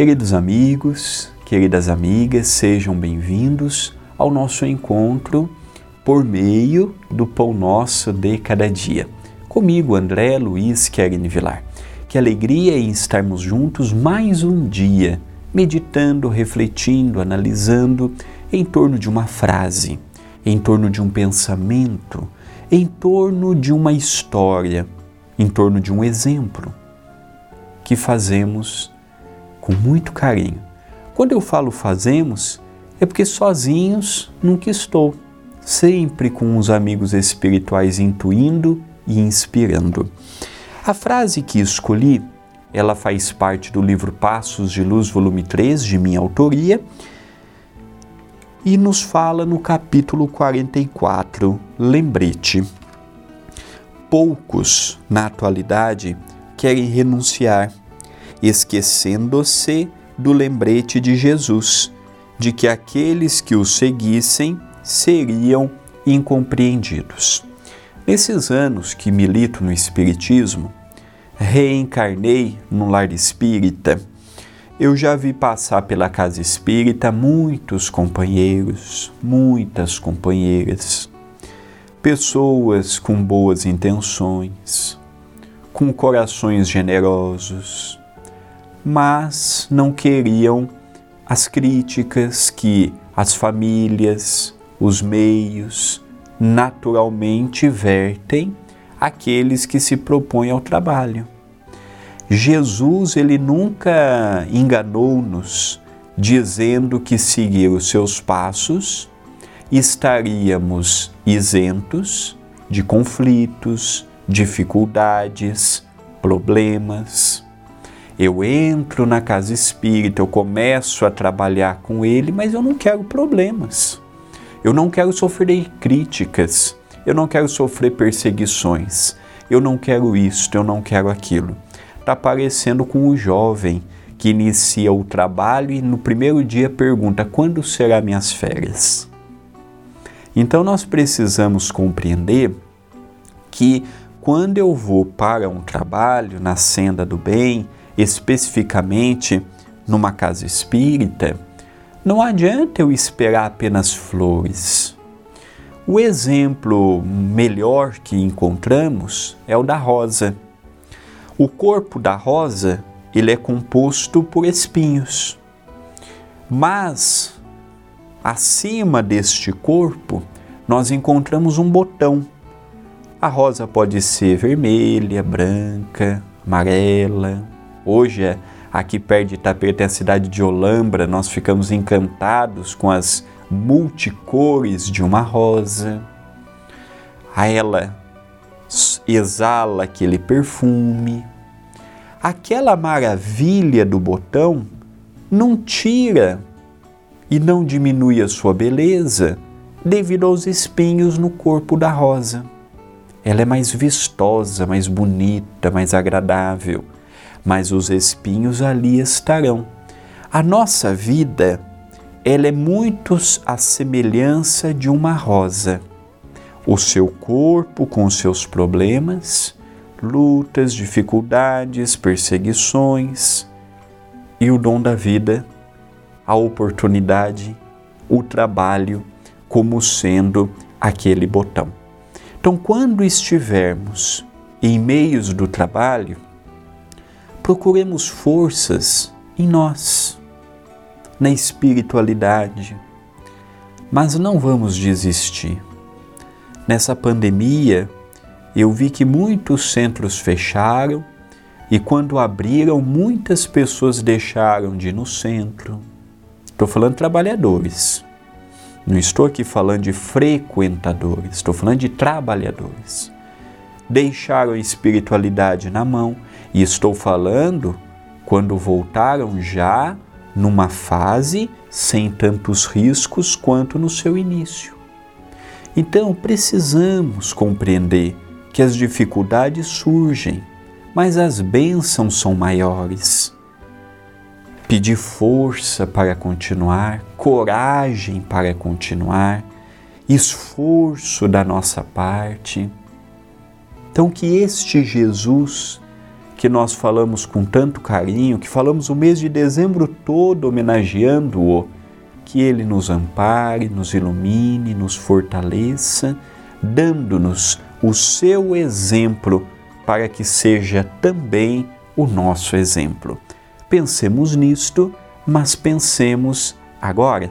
Queridos amigos, queridas amigas, sejam bem-vindos ao nosso encontro por meio do Pão Nosso de Cada Dia. Comigo, André Luiz Querini Vilar. Que alegria em estarmos juntos mais um dia, meditando, refletindo, analisando em torno de uma frase, em torno de um pensamento, em torno de uma história, em torno de um exemplo que fazemos com muito carinho. Quando eu falo fazemos, é porque sozinhos nunca estou, sempre com os amigos espirituais intuindo e inspirando. A frase que escolhi, ela faz parte do livro Passos de Luz, volume 3, de minha autoria, e nos fala no capítulo 44, lembrete. Poucos, na atualidade, querem renunciar esquecendo-se do lembrete de Jesus, de que aqueles que o seguissem seriam incompreendidos. Nesses anos que milito no Espiritismo, reencarnei no lar espírita. Eu já vi passar pela casa espírita muitos companheiros, muitas companheiras, pessoas com boas intenções, com corações generosos, mas não queriam as críticas que as famílias, os meios, naturalmente vertem aqueles que se propõem ao trabalho. Jesus, ele nunca enganou-nos dizendo que seguir os seus passos estaríamos isentos de conflitos, dificuldades, problemas. Eu entro na casa espírita, eu começo a trabalhar com ele, mas eu não quero problemas. Eu não quero sofrer críticas, eu não quero sofrer perseguições, eu não quero isto, eu não quero aquilo. Está parecendo com o jovem que inicia o trabalho e no primeiro dia pergunta: quando serão minhas férias? Então nós precisamos compreender que quando eu vou para um trabalho na senda do bem, especificamente numa casa espírita, não adianta eu esperar apenas flores. O exemplo melhor que encontramos é o da rosa. O corpo da rosa, ele é composto por espinhos. Mas acima deste corpo, nós encontramos um botão. A rosa pode ser vermelha, branca, amarela, Hoje, é aqui perto de Itapê, tem a cidade de Olambra, nós ficamos encantados com as multicores de uma rosa. A ela exala aquele perfume. Aquela maravilha do botão não tira e não diminui a sua beleza devido aos espinhos no corpo da rosa. Ela é mais vistosa, mais bonita, mais agradável mas os espinhos ali estarão. A nossa vida, ela é muito a semelhança de uma rosa. O seu corpo com seus problemas, lutas, dificuldades, perseguições e o dom da vida, a oportunidade, o trabalho como sendo aquele botão. Então, quando estivermos em meios do trabalho, procuremos forças em nós, na espiritualidade, mas não vamos desistir. Nessa pandemia, eu vi que muitos centros fecharam e quando abriram, muitas pessoas deixaram de ir no centro. Estou falando trabalhadores. Não estou aqui falando de frequentadores, estou falando de trabalhadores. Deixaram a espiritualidade na mão e estou falando quando voltaram já numa fase sem tantos riscos quanto no seu início. Então precisamos compreender que as dificuldades surgem, mas as bênçãos são maiores. Pedir força para continuar, coragem para continuar, esforço da nossa parte. Então, que este Jesus que nós falamos com tanto carinho, que falamos o mês de dezembro todo homenageando-o, que ele nos ampare, nos ilumine, nos fortaleça, dando-nos o seu exemplo para que seja também o nosso exemplo. Pensemos nisto, mas pensemos agora.